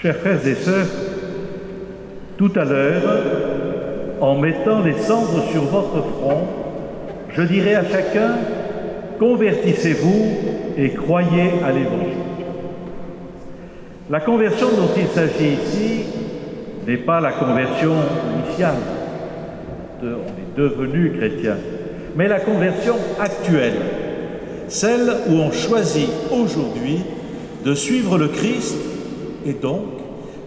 Chers frères et sœurs, tout à l'heure, en mettant les cendres sur votre front, je dirai à chacun, convertissez-vous et croyez à l'Évangile. La conversion dont il s'agit ici n'est pas la conversion initiale, on est devenu chrétien, mais la conversion actuelle, celle où on choisit aujourd'hui de suivre le Christ et donc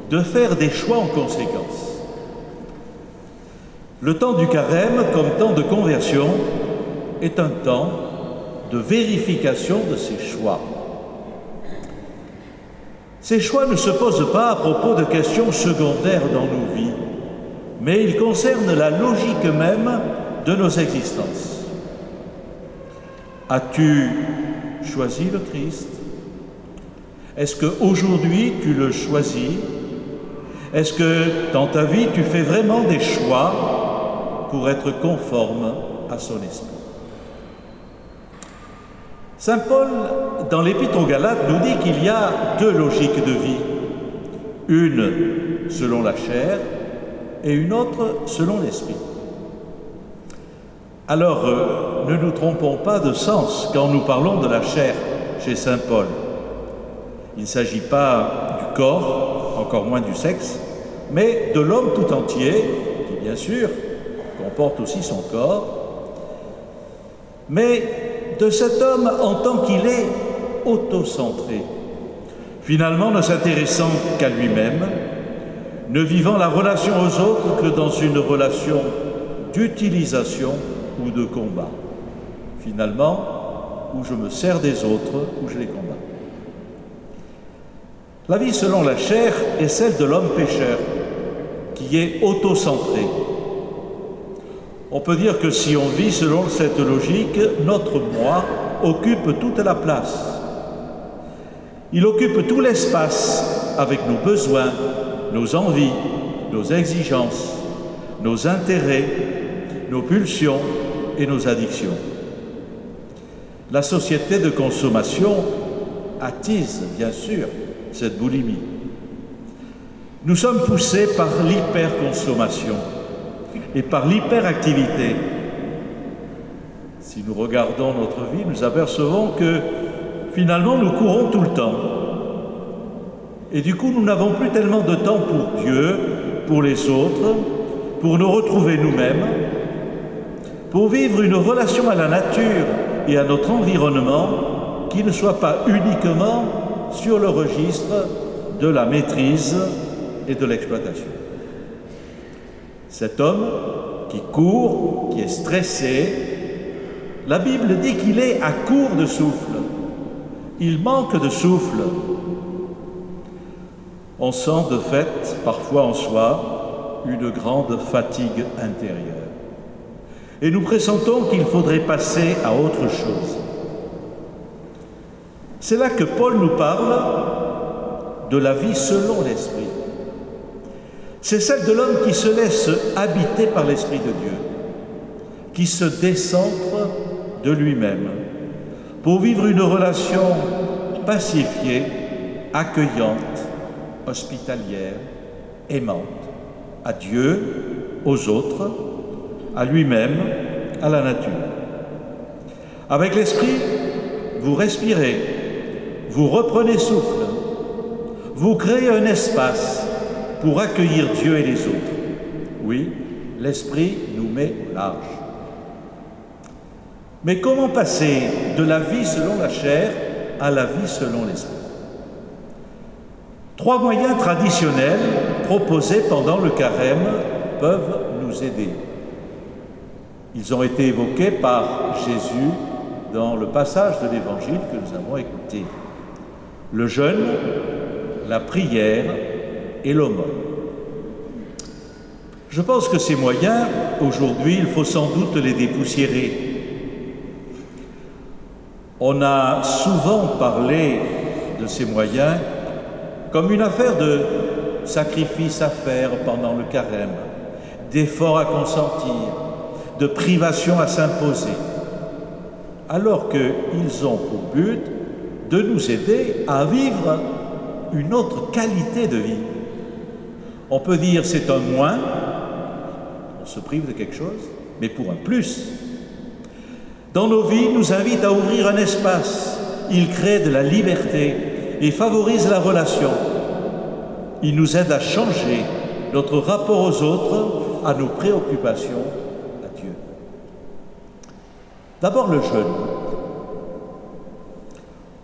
de faire des choix en conséquence. Le temps du carême, comme temps de conversion, est un temps de vérification de ces choix. Ces choix ne se posent pas à propos de questions secondaires dans nos vies, mais ils concernent la logique même de nos existences. As-tu choisi le Christ? Est-ce qu'aujourd'hui tu le choisis? Est-ce que dans ta vie tu fais vraiment des choix pour être conforme à son esprit? Saint Paul, dans l'Épître aux Galates, nous dit qu'il y a deux logiques de vie. Une selon la chair et une autre selon l'esprit. Alors, euh, ne nous trompons pas de sens quand nous parlons de la chair chez Saint Paul. Il ne s'agit pas du corps, encore moins du sexe, mais de l'homme tout entier, qui bien sûr comporte aussi son corps, mais de cet homme en tant qu'il est autocentré, finalement ne s'intéressant qu'à lui-même, ne vivant la relation aux autres que dans une relation d'utilisation ou de combat. Finalement, où je me sers des autres, où je les combats. La vie selon la chair est celle de l'homme pécheur, qui est autocentré. On peut dire que si on vit selon cette logique, notre moi occupe toute la place. Il occupe tout l'espace avec nos besoins, nos envies, nos exigences, nos intérêts, nos pulsions et nos addictions. La société de consommation attise, bien sûr, cette boulimie. Nous sommes poussés par l'hyperconsommation et par l'hyperactivité. Si nous regardons notre vie, nous apercevons que finalement nous courons tout le temps. Et du coup, nous n'avons plus tellement de temps pour Dieu, pour les autres, pour nous retrouver nous-mêmes, pour vivre une relation à la nature et à notre environnement qui ne soit pas uniquement sur le registre de la maîtrise et de l'exploitation. Cet homme qui court, qui est stressé, la Bible dit qu'il est à court de souffle. Il manque de souffle. On sent de fait parfois en soi une grande fatigue intérieure. Et nous pressentons qu'il faudrait passer à autre chose. C'est là que Paul nous parle de la vie selon l'Esprit. C'est celle de l'homme qui se laisse habiter par l'Esprit de Dieu, qui se décentre de lui-même pour vivre une relation pacifiée, accueillante, hospitalière, aimante, à Dieu, aux autres, à lui-même, à la nature. Avec l'Esprit, vous respirez, vous reprenez souffle, vous créez un espace pour accueillir Dieu et les autres. Oui, l'Esprit nous met large. Mais comment passer de la vie selon la chair à la vie selon l'Esprit? Trois moyens traditionnels proposés pendant le carême peuvent nous aider. Ils ont été évoqués par Jésus dans le passage de l'Évangile que nous avons écouté le jeûne, la prière et l'aumône. Je pense que ces moyens, aujourd'hui, il faut sans doute les dépoussiérer. On a souvent parlé de ces moyens comme une affaire de sacrifice à faire pendant le carême, d'efforts à consentir, de privation à s'imposer, alors qu'ils ont pour but de nous aider à vivre une autre qualité de vie. On peut dire c'est un moins, on se prive de quelque chose, mais pour un plus. Dans nos vies, nous invite à ouvrir un espace. Il crée de la liberté et favorise la relation. Il nous aide à changer notre rapport aux autres, à nos préoccupations, à Dieu. D'abord le jeûne.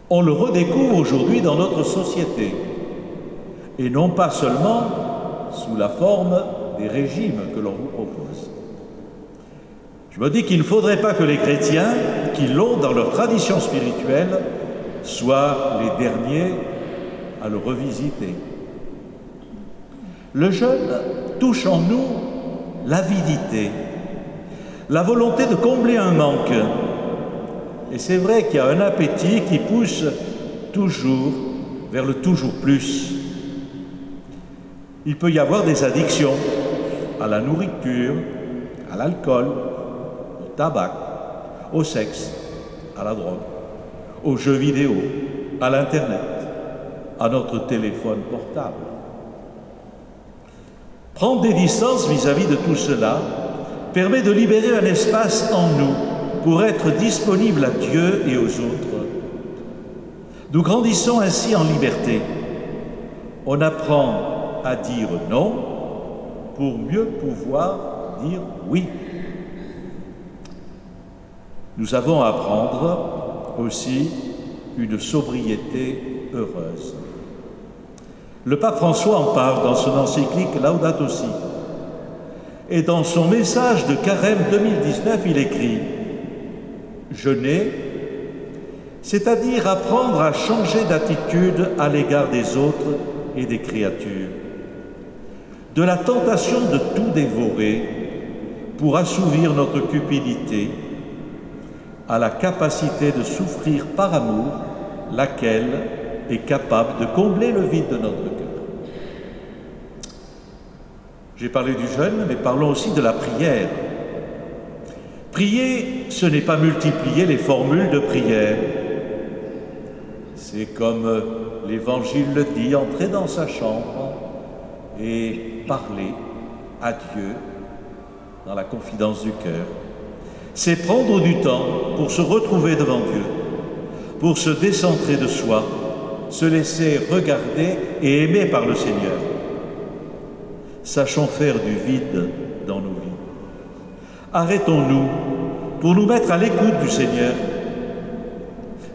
On le redécouvre aujourd'hui dans notre société, et non pas seulement sous la forme des régimes que l'on vous propose. Je me dis qu'il ne faudrait pas que les chrétiens, qui l'ont dans leur tradition spirituelle, soient les derniers à le revisiter. Le jeûne touche en nous l'avidité, la volonté de combler un manque. Et c'est vrai qu'il y a un appétit qui pousse toujours vers le toujours plus. Il peut y avoir des addictions à la nourriture, à l'alcool, au tabac, au sexe, à la drogue, aux jeux vidéo, à l'Internet, à notre téléphone portable. Prendre des distances vis-à-vis de tout cela permet de libérer un espace en nous pour être disponible à Dieu et aux autres. Nous grandissons ainsi en liberté. On apprend à dire non pour mieux pouvoir dire oui. Nous avons à apprendre aussi une sobriété heureuse. Le pape François en parle dans son encyclique Laudato Si. Et dans son message de Carême 2019, il écrit Jeûner, c'est-à-dire apprendre à changer d'attitude à l'égard des autres et des créatures, de la tentation de tout dévorer pour assouvir notre cupidité, à la capacité de souffrir par amour, laquelle est capable de combler le vide de notre cœur. J'ai parlé du jeûne, mais parlons aussi de la prière. Prier, ce n'est pas multiplier les formules de prière. C'est comme l'Évangile le dit, entrer dans sa chambre et parler à Dieu dans la confidence du cœur. C'est prendre du temps pour se retrouver devant Dieu, pour se décentrer de soi se laisser regarder et aimer par le Seigneur. Sachons faire du vide dans nos vies. Arrêtons-nous pour nous mettre à l'écoute du Seigneur,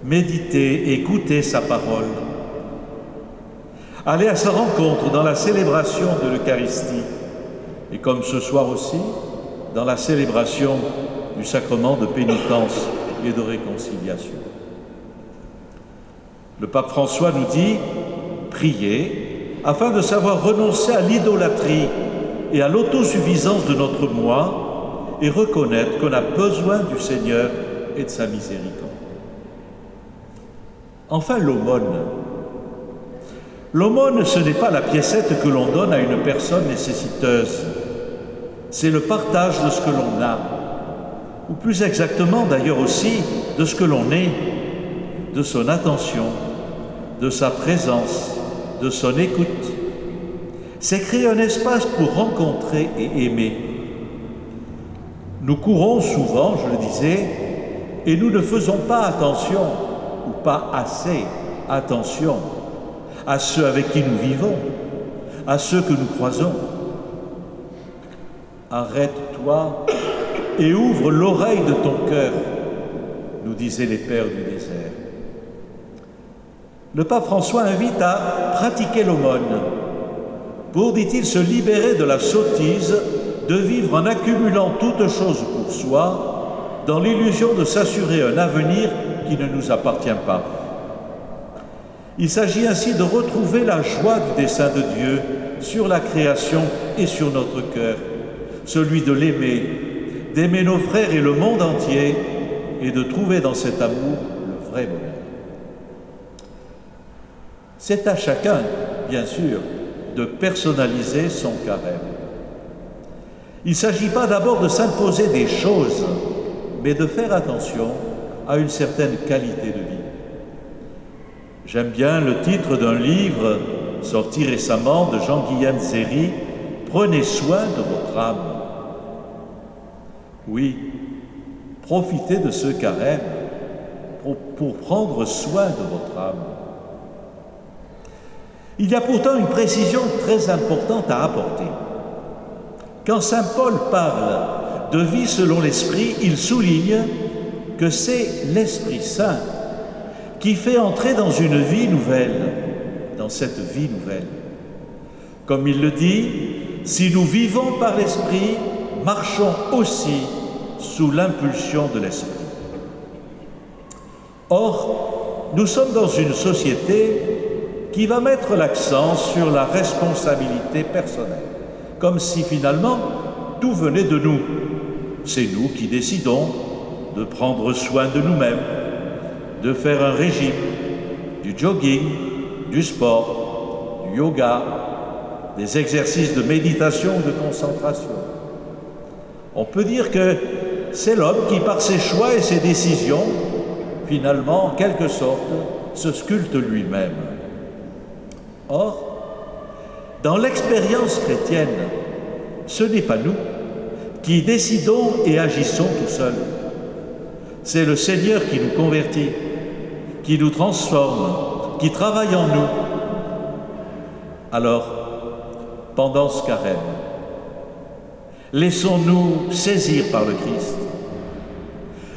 méditer, écouter sa parole, aller à sa rencontre dans la célébration de l'Eucharistie. Et comme ce soir aussi, dans la célébration du sacrement de pénitence et de réconciliation. Le pape François nous dit prier afin de savoir renoncer à l'idolâtrie et à l'autosuffisance de notre moi et reconnaître qu'on a besoin du Seigneur et de sa miséricorde. Enfin, l'aumône. L'aumône, ce n'est pas la piécette que l'on donne à une personne nécessiteuse, c'est le partage de ce que l'on a, ou plus exactement d'ailleurs aussi de ce que l'on est, de son attention, de sa présence, de son écoute. C'est créer un espace pour rencontrer et aimer. Nous courons souvent, je le disais, et nous ne faisons pas attention, ou pas assez attention, à ceux avec qui nous vivons, à ceux que nous croisons. Arrête-toi et ouvre l'oreille de ton cœur, nous disaient les pères du désert le pape François invite à pratiquer l'aumône pour, dit-il, se libérer de la sottise de vivre en accumulant toutes choses pour soi dans l'illusion de s'assurer un avenir qui ne nous appartient pas. Il s'agit ainsi de retrouver la joie du dessein de Dieu sur la création et sur notre cœur, celui de l'aimer, d'aimer nos frères et le monde entier, et de trouver dans cet amour le vrai bonheur. C'est à chacun, bien sûr, de personnaliser son carême. Il ne s'agit pas d'abord de s'imposer des choses, mais de faire attention à une certaine qualité de vie. J'aime bien le titre d'un livre sorti récemment de Jean-Guillaume Zéry, Prenez soin de votre âme. Oui, profitez de ce carême pour, pour prendre soin de votre âme. Il y a pourtant une précision très importante à apporter. Quand Saint Paul parle de vie selon l'Esprit, il souligne que c'est l'Esprit Saint qui fait entrer dans une vie nouvelle, dans cette vie nouvelle. Comme il le dit, si nous vivons par l'Esprit, marchons aussi sous l'impulsion de l'Esprit. Or, nous sommes dans une société qui va mettre l'accent sur la responsabilité personnelle, comme si finalement tout venait de nous. C'est nous qui décidons de prendre soin de nous-mêmes, de faire un régime, du jogging, du sport, du yoga, des exercices de méditation ou de concentration. On peut dire que c'est l'homme qui, par ses choix et ses décisions, finalement, en quelque sorte, se sculpte lui-même. Or, dans l'expérience chrétienne, ce n'est pas nous qui décidons et agissons tout seuls. C'est le Seigneur qui nous convertit, qui nous transforme, qui travaille en nous. Alors, pendant ce carême, laissons-nous saisir par le Christ.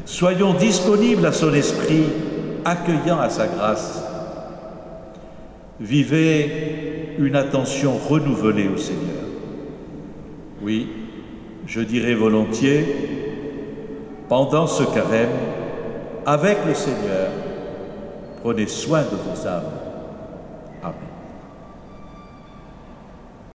Soyons disponibles à son esprit, accueillant à sa grâce. Vivez une attention renouvelée au Seigneur. Oui, je dirais volontiers, pendant ce carême, avec le Seigneur, prenez soin de vos âmes.